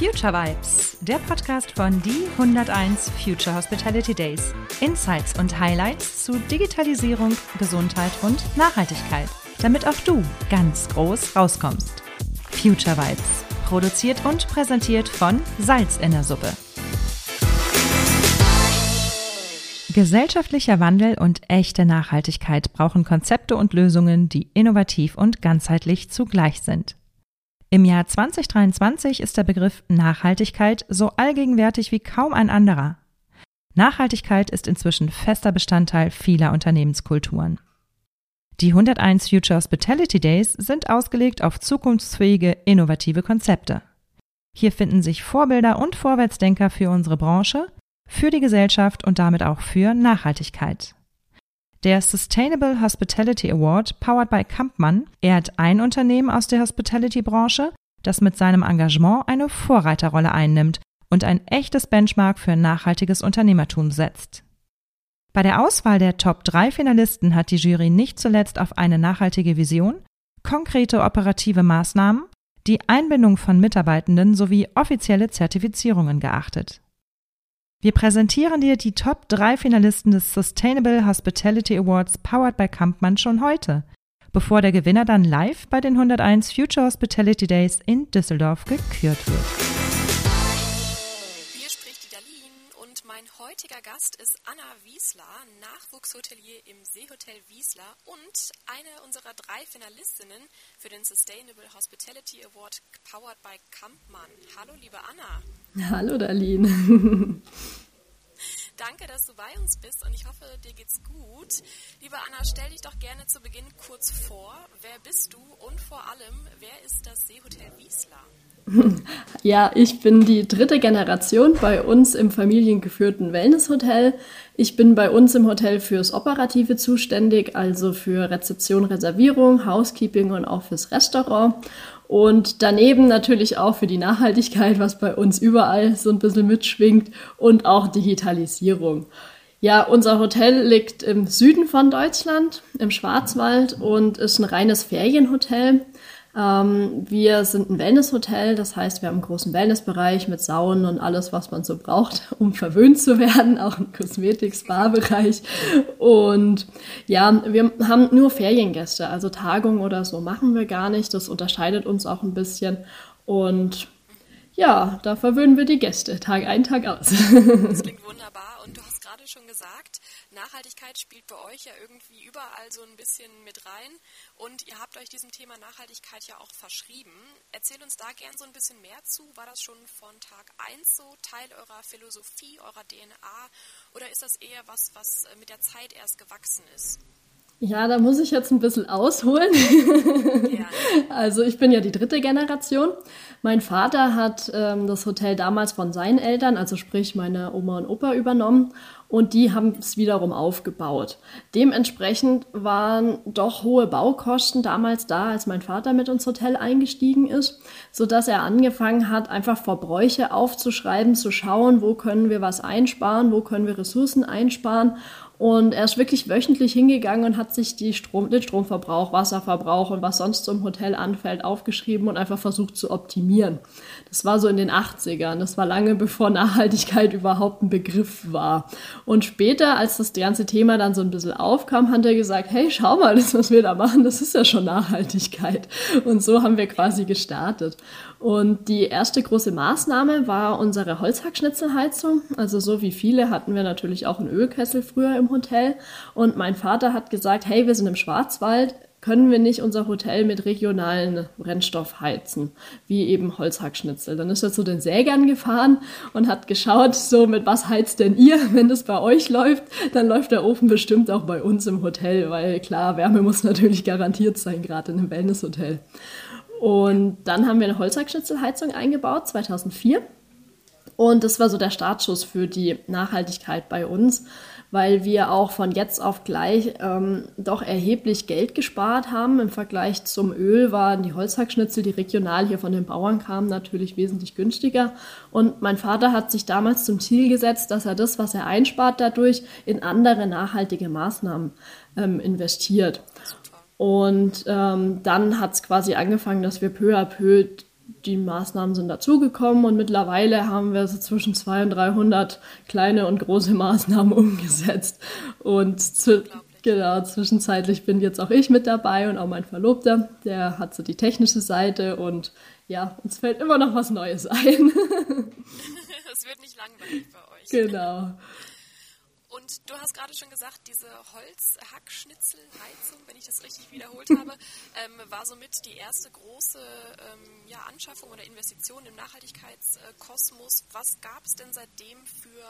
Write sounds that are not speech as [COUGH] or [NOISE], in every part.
Future Vibes, der Podcast von die 101 Future Hospitality Days. Insights und Highlights zu Digitalisierung, Gesundheit und Nachhaltigkeit, damit auch du ganz groß rauskommst. Future Vibes, produziert und präsentiert von Salz in der Suppe. Gesellschaftlicher Wandel und echte Nachhaltigkeit brauchen Konzepte und Lösungen, die innovativ und ganzheitlich zugleich sind. Im Jahr 2023 ist der Begriff Nachhaltigkeit so allgegenwärtig wie kaum ein anderer. Nachhaltigkeit ist inzwischen fester Bestandteil vieler Unternehmenskulturen. Die 101 Future Hospitality Days sind ausgelegt auf zukunftsfähige, innovative Konzepte. Hier finden sich Vorbilder und Vorwärtsdenker für unsere Branche, für die Gesellschaft und damit auch für Nachhaltigkeit. Der Sustainable Hospitality Award, powered by Kampmann, ehrt ein Unternehmen aus der Hospitality-Branche, das mit seinem Engagement eine Vorreiterrolle einnimmt und ein echtes Benchmark für nachhaltiges Unternehmertum setzt. Bei der Auswahl der Top 3 Finalisten hat die Jury nicht zuletzt auf eine nachhaltige Vision, konkrete operative Maßnahmen, die Einbindung von Mitarbeitenden sowie offizielle Zertifizierungen geachtet. Wir präsentieren dir die Top 3 Finalisten des Sustainable Hospitality Awards powered by Kampmann schon heute, bevor der Gewinner dann live bei den 101 Future Hospitality Days in Düsseldorf gekürt wird. Gast ist Anna Wiesler, Nachwuchshotelier im Seehotel Wiesler und eine unserer drei Finalistinnen für den Sustainable Hospitality Award powered by Kampmann. Hallo, liebe Anna. Hallo, Darlene. [LAUGHS] Danke, dass du bei uns bist und ich hoffe, dir geht's gut. Liebe Anna, stell dich doch gerne zu Beginn kurz vor. Wer bist du und vor allem, wer ist das Seehotel Wiesler? [LAUGHS] Ja, ich bin die dritte Generation bei uns im familiengeführten Wellnesshotel. Ich bin bei uns im Hotel fürs Operative zuständig, also für Rezeption, Reservierung, Housekeeping und auch fürs Restaurant. Und daneben natürlich auch für die Nachhaltigkeit, was bei uns überall so ein bisschen mitschwingt und auch Digitalisierung. Ja, unser Hotel liegt im Süden von Deutschland, im Schwarzwald und ist ein reines Ferienhotel. Ähm, wir sind ein Wellnesshotel, das heißt, wir haben einen großen Wellnessbereich mit Saunen und alles, was man so braucht, [LAUGHS] um verwöhnt zu werden, auch ein Kosmetik-Spa-Bereich. Und ja, wir haben nur Feriengäste, also Tagungen oder so machen wir gar nicht. Das unterscheidet uns auch ein bisschen. Und ja, da verwöhnen wir die Gäste, Tag ein, Tag aus. Das klingt wunderbar. Und du hast gerade schon gesagt, Nachhaltigkeit spielt bei euch ja irgendwie überall so ein bisschen mit rein und ihr habt euch diesem Thema Nachhaltigkeit ja auch verschrieben. Erzähl uns da gern so ein bisschen mehr zu. War das schon von Tag 1 so Teil eurer Philosophie, eurer DNA oder ist das eher was, was äh, mit der Zeit erst gewachsen ist? Ja, da muss ich jetzt ein bisschen ausholen. [LAUGHS] Also ich bin ja die dritte Generation. Mein Vater hat ähm, das Hotel damals von seinen Eltern, also sprich meine Oma und Opa, übernommen und die haben es wiederum aufgebaut. Dementsprechend waren doch hohe Baukosten damals da, als mein Vater mit ins Hotel eingestiegen ist, so dass er angefangen hat, einfach Verbräuche aufzuschreiben, zu schauen, wo können wir was einsparen, wo können wir Ressourcen einsparen und er ist wirklich wöchentlich hingegangen und hat sich die Strom, den Stromverbrauch, Wasserverbrauch und was sonst zum Hotel anfällt, aufgeschrieben und einfach versucht zu optimieren. Das war so in den 80ern. Das war lange bevor Nachhaltigkeit [LAUGHS] überhaupt ein Begriff war. Und später, als das ganze Thema dann so ein bisschen aufkam, hat er gesagt, hey, schau mal, [LAUGHS] das, was wir da machen, das ist ja schon Nachhaltigkeit. Und so haben wir quasi gestartet. Und die erste große Maßnahme war unsere Holzhackschnitzelheizung. Also so wie viele hatten wir natürlich auch einen Ölkessel früher im Hotel. Und mein Vater hat gesagt, hey, wir sind im Schwarzwald, können wir nicht unser Hotel mit regionalen Brennstoff heizen, wie eben Holzhackschnitzel. Dann ist er zu den Sägern gefahren und hat geschaut, so mit was heizt denn ihr, [LAUGHS] wenn das bei euch läuft, dann läuft der Ofen bestimmt auch bei uns im Hotel, weil klar, Wärme muss [LAUGHS] natürlich garantiert sein, gerade in einem Wellnesshotel. Und dann haben wir eine Holzhackschnitzelheizung eingebaut, 2004. Und das war so der Startschuss für die Nachhaltigkeit bei uns, weil wir auch von jetzt auf gleich ähm, doch erheblich Geld gespart haben. Im Vergleich zum Öl waren die Holzhackschnitzel, die regional hier von den Bauern kamen, natürlich wesentlich günstiger. Und mein Vater hat sich damals zum Ziel gesetzt, dass er das, was er einspart dadurch, in andere nachhaltige Maßnahmen ähm, investiert. Und ähm, dann hat es quasi angefangen, dass wir peu à peu die Maßnahmen sind dazugekommen und mittlerweile haben wir so zwischen 200 und 300 kleine und große Maßnahmen [LAUGHS] umgesetzt. Und zu, genau, zwischenzeitlich bin jetzt auch ich mit dabei und auch mein Verlobter, der hat so die technische Seite und ja, uns fällt immer noch was Neues ein. [LAUGHS] [LAUGHS] Es wird nicht langweilig bei euch. Genau. Und du hast gerade schon gesagt, diese Holzhackschnitzelheizung, wenn ich das richtig wiederholt [LAUGHS] habe, ähm, war somit die erste große ähm, ja, Anschaffung oder Investition im Nachhaltigkeitskosmos. Was gab es denn seitdem für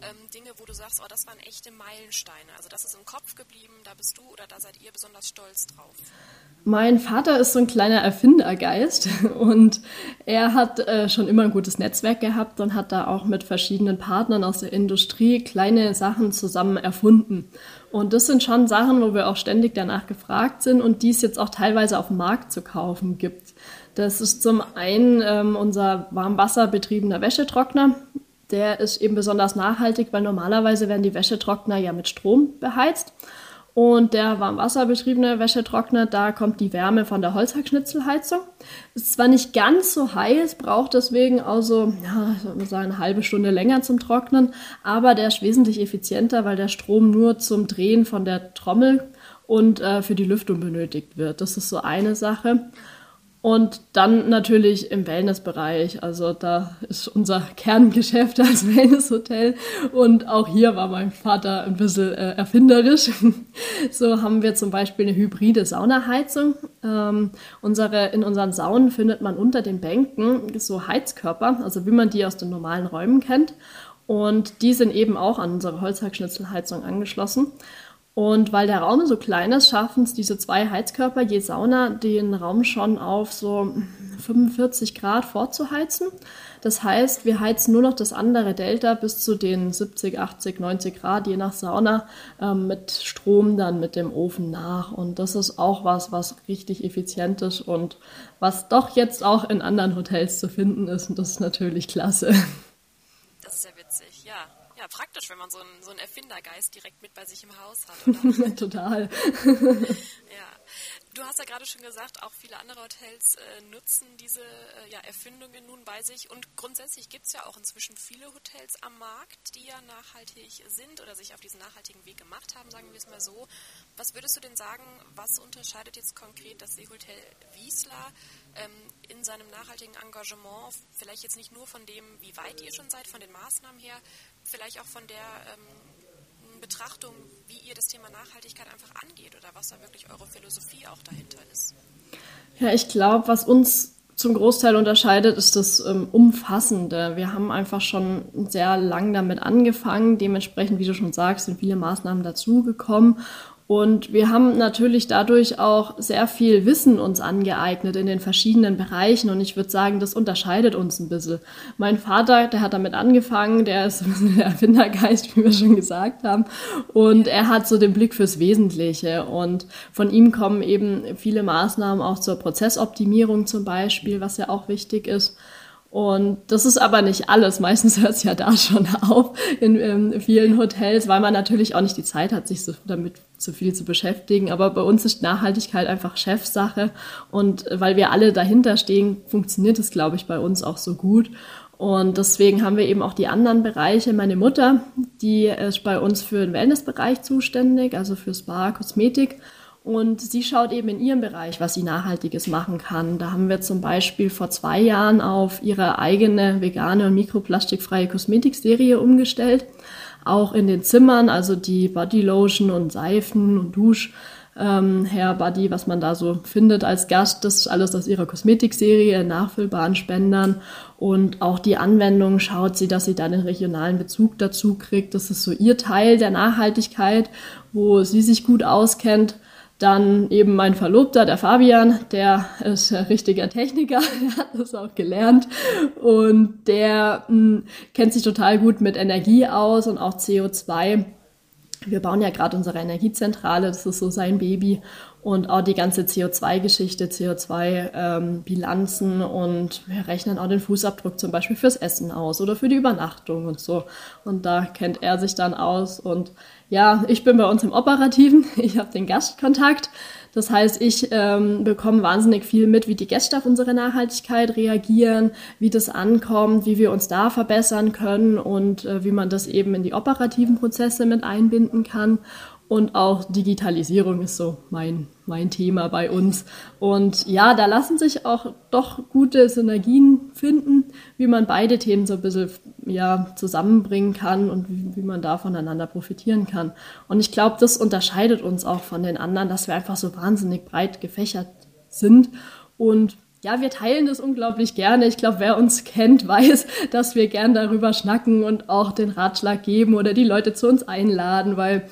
ähm, Dinge, wo du sagst, oh, das waren echte Meilensteine? Also das ist im Kopf geblieben, da bist du oder da seid ihr besonders stolz drauf? Mein Vater ist so ein kleiner Erfindergeist [LAUGHS] und er hat äh, schon immer ein gutes Netzwerk gehabt und hat da auch mit verschiedenen Partnern aus der Industrie kleine Sachen zusammen erfunden. Und das sind schon Sachen, wo wir auch ständig danach gefragt sind und die es jetzt auch teilweise auf dem Markt zu kaufen gibt. Das ist zum einen ähm, unser warmwasserbetriebener Wäschetrockner. Der ist eben besonders nachhaltig, weil normalerweise werden die Wäschetrockner ja mit Strom beheizt. Und der warmwasserbetriebene Wäschetrockner, da kommt die Wärme von der Holzhackschnitzelheizung. Ist zwar nicht ganz so heiß, braucht deswegen also, ja, ich sagen, eine halbe Stunde länger zum Trocknen, aber der ist wesentlich effizienter, weil der Strom nur zum Drehen von der Trommel und äh, für die Lüftung benötigt wird. Das ist so eine Sache. Und dann natürlich im Wellnessbereich. Also da ist unser [LAUGHS] Kerngeschäft als Wellnesshotel. Und auch hier war mein Vater ein bisschen äh, erfinderisch. [LAUGHS] so haben wir zum Beispiel eine hybride Saunaheizung. Ähm, unsere, in unseren Saunen findet man unter den Bänken so Heizkörper, also wie man die aus den normalen Räumen kennt. Und die sind eben auch an unsere Holzhackschnitzelheizung angeschlossen. Und weil der Raum so klein ist, schaffen es diese zwei Heizkörper je Sauna den Raum schon auf so 45 Grad vorzuheizen. Das heißt, wir heizen nur noch das andere Delta bis zu den 70, 80, 90 Grad, je nach Sauna, ähm, mit Strom dann mit dem Ofen nach. Und das ist auch was, was richtig effizient ist und was doch jetzt auch in anderen Hotels zu finden ist. Und das ist natürlich klasse. Das ist ja witzig, ja praktisch, wenn man so einen, so einen Erfindergeist direkt mit bei sich im Haus hat. [LAUGHS] Total. ja. Du hast ja gerade schon gesagt, auch viele andere Hotels äh, nutzen diese äh, ja, Erfindungen nun bei sich. Und grundsätzlich gibt es ja auch inzwischen viele Hotels am Markt, die ja nachhaltig sind oder sich auf diesen nachhaltigen Weg gemacht haben, sagen wir es mal so. Was würdest du denn sagen, was unterscheidet jetzt konkret das Seehotel Wiesler ähm, in seinem nachhaltigen Engagement, vielleicht jetzt nicht nur von dem, wie weit ihr schon seid, von den Maßnahmen her, vielleicht auch von der ähm, Betrachtung, wie ihr das Thema Nachhaltigkeit einfach angeht oder was da wirklich eure Philosophie auch dahinter ist? Ja, ich glaube, was uns zum Großteil unterscheidet, ist das ähm, Umfassende. Wir haben einfach schon sehr lang damit angefangen. Dementsprechend, wie du schon sagst, sind viele Maßnahmen dazugekommen. Und wir haben natürlich dadurch auch sehr viel Wissen uns angeeignet in den verschiedenen Bereichen. Und ich würde sagen, das unterscheidet uns ein bisschen. Mein Vater, der hat damit angefangen, der ist ein bisschen der Erfindergeist, wie wir schon gesagt haben. Und er hat so den Blick fürs Wesentliche. Und von ihm kommen eben viele Maßnahmen auch zur Prozessoptimierung zum Beispiel, was ja auch wichtig ist. Und das ist aber nicht alles. Meistens hört es ja da schon auf in, in, vielen Hotels, weil man natürlich auch nicht die Zeit hat, sich so damit zu viel zu beschäftigen. Aber bei uns ist Nachhaltigkeit einfach Chefsache. Und weil wir alle dahinter stehen, funktioniert es, glaube ich, bei uns auch so gut. Und deswegen haben wir eben auch die anderen Bereiche. Meine Mutter, die ist bei uns für den Wellnessbereich zuständig, also für Spa, Kosmetik. Und sie schaut eben in ihrem Bereich, was sie Nachhaltiges machen kann. Da haben wir zum Beispiel vor zwei Jahren auf ihre eigene vegane und mikroplastikfreie Kosmetikserie umgestellt. Auch in den Zimmern, also die Bodylotion und Seifen und Dusch. Ähm, Hair Body, was man da so findet als Gast, das ist alles aus ihrer Kosmetikserie nachfüllbaren Spendern. Und auch die Anwendung schaut sie, dass sie da den regionalen Bezug dazu kriegt. Das ist so ihr Teil der Nachhaltigkeit, wo sie sich gut auskennt. Dann eben mein Verlobter, der Fabian, der ist ein richtiger Techniker, [LAUGHS] der hat das auch gelernt und der mh, hm, kennt sich total gut mit Energie aus und auch CO2. Wir bauen ja gerade unsere Energiezentrale, das ist so sein Baby und auch die ganze CO2-Geschichte, CO2-Bilanzen ähm, und wir rechnen auch den Fußabdruck zum Beispiel fürs Essen aus oder für die Übernachtung und so. Und da kennt er sich dann aus und ja, ich bin bei uns im Operativen, [LAUGHS] ich habe den Gastkontakt. Das heißt, ich ähm, bekomme wahnsinnig viel mit, wie die Gäste auf unsere Nachhaltigkeit reagieren, wie das ankommt, wie wir uns da verbessern können und äh, wie man das eben in die operativen Prozesse mit einbinden kann. Und auch Digitalisierung ist so mein, mein Thema bei uns. Und ja, da lassen sich auch doch gute Synergien finden, wie man beide Themen so ein bisschen ja, zusammenbringen kann und wie, wie man da voneinander profitieren kann. Und ich glaube, das unterscheidet uns auch von den anderen, dass wir einfach so wahnsinnig breit gefächert sind. Und ja, wir teilen das unglaublich gerne. Ich glaube, wer uns kennt, [LAUGHS] weiß, dass wir gern darüber schnacken und auch den Ratschlag geben oder die Leute zu uns einladen, weil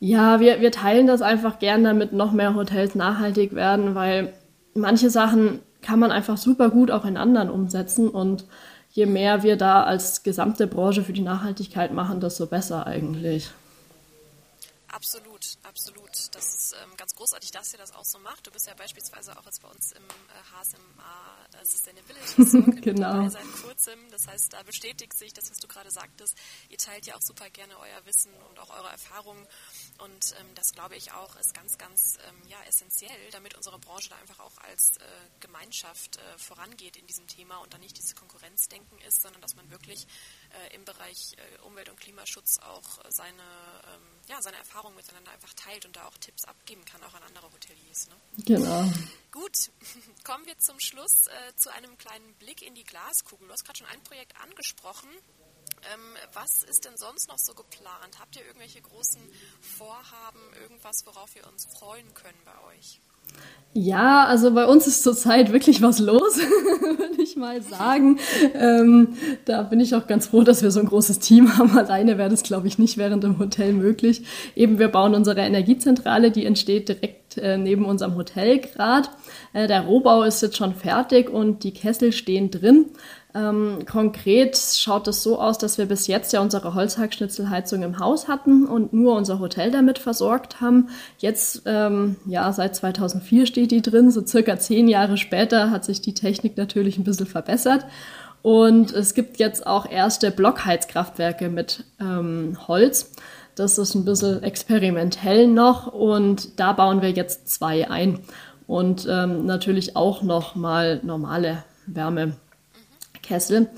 ja, wir, wir teilen das einfach gern, damit noch mehr Hotels nachhaltig werden, weil manche Sachen kann man einfach super gut auch in anderen umsetzen und je mehr wir da als gesamte Branche für die Nachhaltigkeit machen, desto besser eigentlich. Absolut. Ähm, ganz großartig, dass ihr das auch so macht. Du bist ja beispielsweise auch jetzt bei uns im äh, HSMA äh, Sustainability Circle [LAUGHS] genau. seit kurzem. Das heißt, da bestätigt sich das, was du gerade sagtest. Ihr teilt ja auch super gerne euer Wissen und auch eure Erfahrungen. Und ähm, das glaube ich auch ist ganz, ganz ähm, ja, essentiell, damit unsere Branche da einfach auch als äh, Gemeinschaft äh, vorangeht in diesem Thema und da nicht dieses Konkurrenzdenken ist, sondern dass man wirklich äh, im Bereich äh, Umwelt- und Klimaschutz auch seine, ähm, ja, seine Erfahrungen miteinander einfach teilt und da auch Tipps abgeben kann, auch an andere Hoteliers. Ne? Genau. Gut, [LAUGHS] kommen wir zum Schluss äh, zu einem kleinen Blick in die Glaskugel. Du hast gerade schon ein Projekt angesprochen. Ähm, was ist denn sonst noch so geplant? Habt ihr irgendwelche großen Vorhaben, irgendwas, worauf wir uns freuen können bei euch? Ja, also bei uns ist zurzeit wirklich was los, [LAUGHS] würde ich mal sagen. Ähm, da bin ich auch ganz froh, dass wir so ein großes Team haben. Alleine wäre das, glaube ich, nicht während dem Hotel möglich. Eben, wir bauen unsere Energiezentrale, die entsteht direkt äh, neben unserem Hotel gerade. Äh, der Rohbau ist jetzt schon fertig und die Kessel stehen drin. Ähm, konkret schaut es so aus, dass wir bis jetzt ja unsere Holzhackschnitzelheizung im Haus hatten und nur unser Hotel damit versorgt haben. Jetzt, ähm, ja, seit 2004 steht die drin. So circa zehn Jahre später hat sich die Technik natürlich ein bisschen verbessert. Und es gibt jetzt auch erste Blockheizkraftwerke mit ähm, Holz. Das ist ein bisschen experimentell noch und da bauen wir jetzt zwei ein. Und ähm, natürlich auch noch mal normale Wärme. Kessel.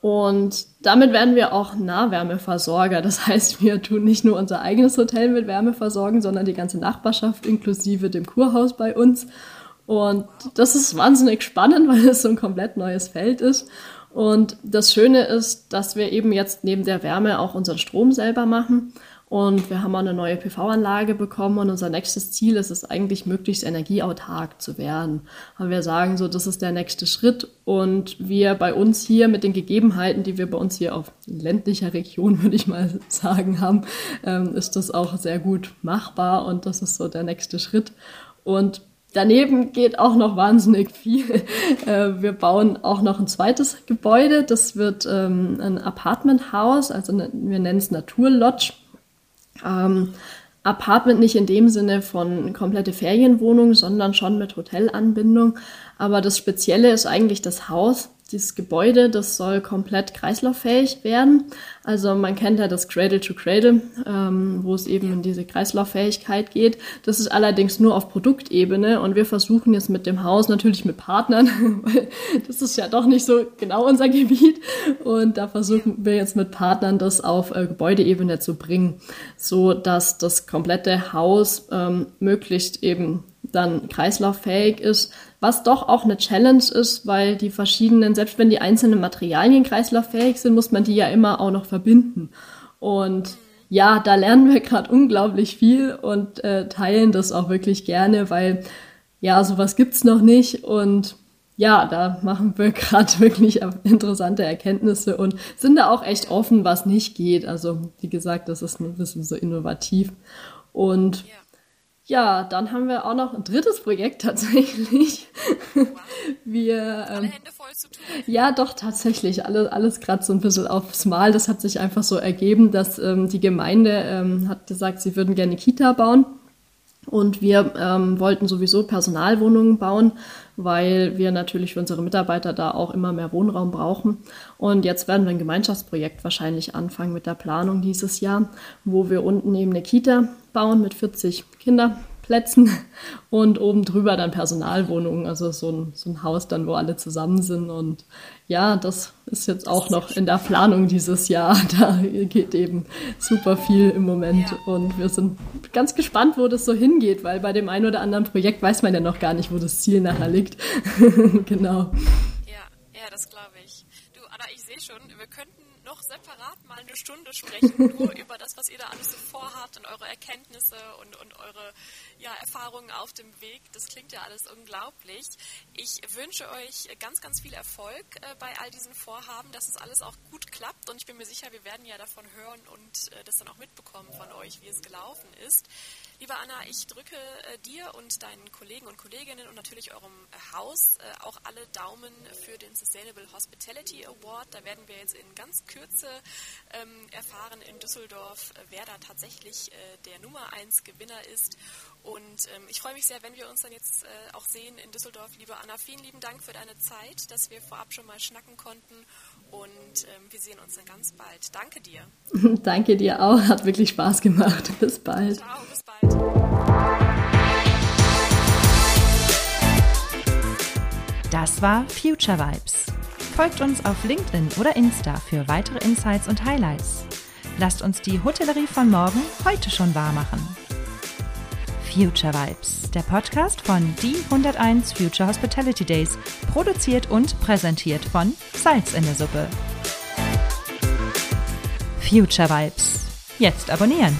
Und damit werden wir auch Nahwärmeversorger. Das heißt, wir tun nicht nur unser eigenes Hotel mit Wärme versorgen, sondern die ganze Nachbarschaft inklusive dem Kurhaus bei uns. Und das ist wahnsinnig spannend, [LAUGHS] weil es so ein komplett neues Feld ist. Und das Schöne ist, dass wir eben jetzt neben der Wärme auch unseren Strom selber machen. Und wir haben auch eine neue PV-Anlage bekommen und unser nächstes Ziel ist es eigentlich, möglichst energieautark zu werden. Aber wir sagen so, das ist der nächste Schritt und wir bei uns hier mit den Gegebenheiten, die wir bei uns hier auf ländlicher Region, [LAUGHS] würde ich mal sagen, haben, ähm, ist das auch sehr gut machbar und das ist so der nächste Schritt. Und Daneben geht auch noch wahnsinnig viel. [LAUGHS] Äh, wir bauen auch noch ein zweites Gebäude. Das wird ähm, ein Apartmenthaus, also wir nennen es Naturlodge. Ähm, Apartment nicht in dem Sinne von komplette Ferienwohnung, sondern schon mit Hotelanbindung. Aber das Spezielle ist eigentlich das Haus dieses Gebäude, das soll komplett kreislauffähig werden. Also man kennt ja das Cradle to Cradle, ähm, wo es eben in diese Kreislauffähigkeit geht. Das ist allerdings nur auf Produktebene und wir versuchen jetzt mit dem Haus natürlich mit Partnern, [LAUGHS] weil das ist ja doch nicht so genau unser Gebiet und da versuchen wir jetzt mit Partnern das auf äh, Gebäudeebene zu bringen, so dass das komplette Haus ähm, möglichst eben dann kreislauffähig ist, was doch auch eine Challenge ist, weil die verschiedenen, selbst wenn die einzelnen Materialien kreislauffähig sind, muss man die ja immer auch noch verbinden. Und ja, da lernen wir gerade unglaublich viel und äh, teilen das auch wirklich gerne, weil ja, sowas gibt's noch nicht und ja, da machen wir [LAUGHS] gerade wirklich interessante Erkenntnisse und sind da auch echt offen, was nicht geht. Also, wie gesagt, das ist ein bisschen so innovativ. Und ja. Ja, dann haben wir auch noch ein drittes Projekt tatsächlich. [LAUGHS] wir, ähm. Ja, doch, tatsächlich. Alles, alles gerade so ein bisschen aufs Mal. Das hat sich einfach so ergeben, dass ähm, die Gemeinde ähm, hat gesagt, sie würden gerne Kita bauen. Und wir ähm, wollten sowieso Personalwohnungen bauen, weil wir natürlich für unsere Mitarbeiter da auch immer mehr Wohnraum brauchen. Und jetzt werden wir ein Gemeinschaftsprojekt wahrscheinlich anfangen mit der Planung dieses Jahr, wo wir unten eben eine Kita bauen mit 40 Kinder Plätzen [LAUGHS] und oben drüber dann Personalwohnungen, also so ein, so ein Haus dann, wo alle zusammen sind. Und ja, das ist jetzt auch noch in der Planung dieses Jahr. [LAUGHS] Da geht eben super viel im Moment ja. und wir sind ganz gespannt, wo das so hingeht, weil bei dem einen oder anderen Projekt weiß man ja noch gar nicht, wo das Ziel nachher liegt. [LAUGHS] genau. Ja, ja, das glaube ich. Du, Anna, ich sehe schon, wir könnten noch separat mal eine Stunde sprechen, nur [LAUGHS] über das, was ihr da alles so vorhabt und eure Erkenntnisse und, und eure ja, Erfahrungen auf dem Weg. Das klingt ja alles unglaublich. Ich wünsche euch ganz, ganz viel Erfolg äh, bei all diesen Vorhaben, dass es alles auch gut klappt und ich bin mir sicher, wir werden ja davon hören und äh, das dann auch mitbekommen von euch, wie es gelaufen ist. Liebe Anna, ich drücke äh, dir und deinen Kollegen und Kolleginnen und natürlich eurem Haus auch alle Daumen für den Sustainable Hospitality Award. Da werden wir jetzt in ganz Kürze ähm, erfahren in Düsseldorf, wer da tatsächlich der Nummer 1 Gewinner ist. Und ähm, ich freue mich sehr, wenn wir uns dann jetzt äh, auch sehen in Düsseldorf. Liebe Anna, vielen lieben Dank für deine Zeit, dass wir vorab schon mal schnacken konnten. Und ähm, wir sehen uns dann ganz bald. Danke dir. [LAUGHS] Danke dir auch. Hat wirklich Spaß gemacht. [LAUGHS] Bis bald. Ciao, bis bald. Das war Future Vibes. Folgt uns auf LinkedIn oder Insta für weitere Insights und Highlights. Lasst uns die Hotellerie von morgen heute schon wahr machen. Future Vibes, der Podcast von die 101 Future Hospitality Days, produziert und präsentiert von Salz in der Suppe. Future Vibes. Jetzt abonnieren.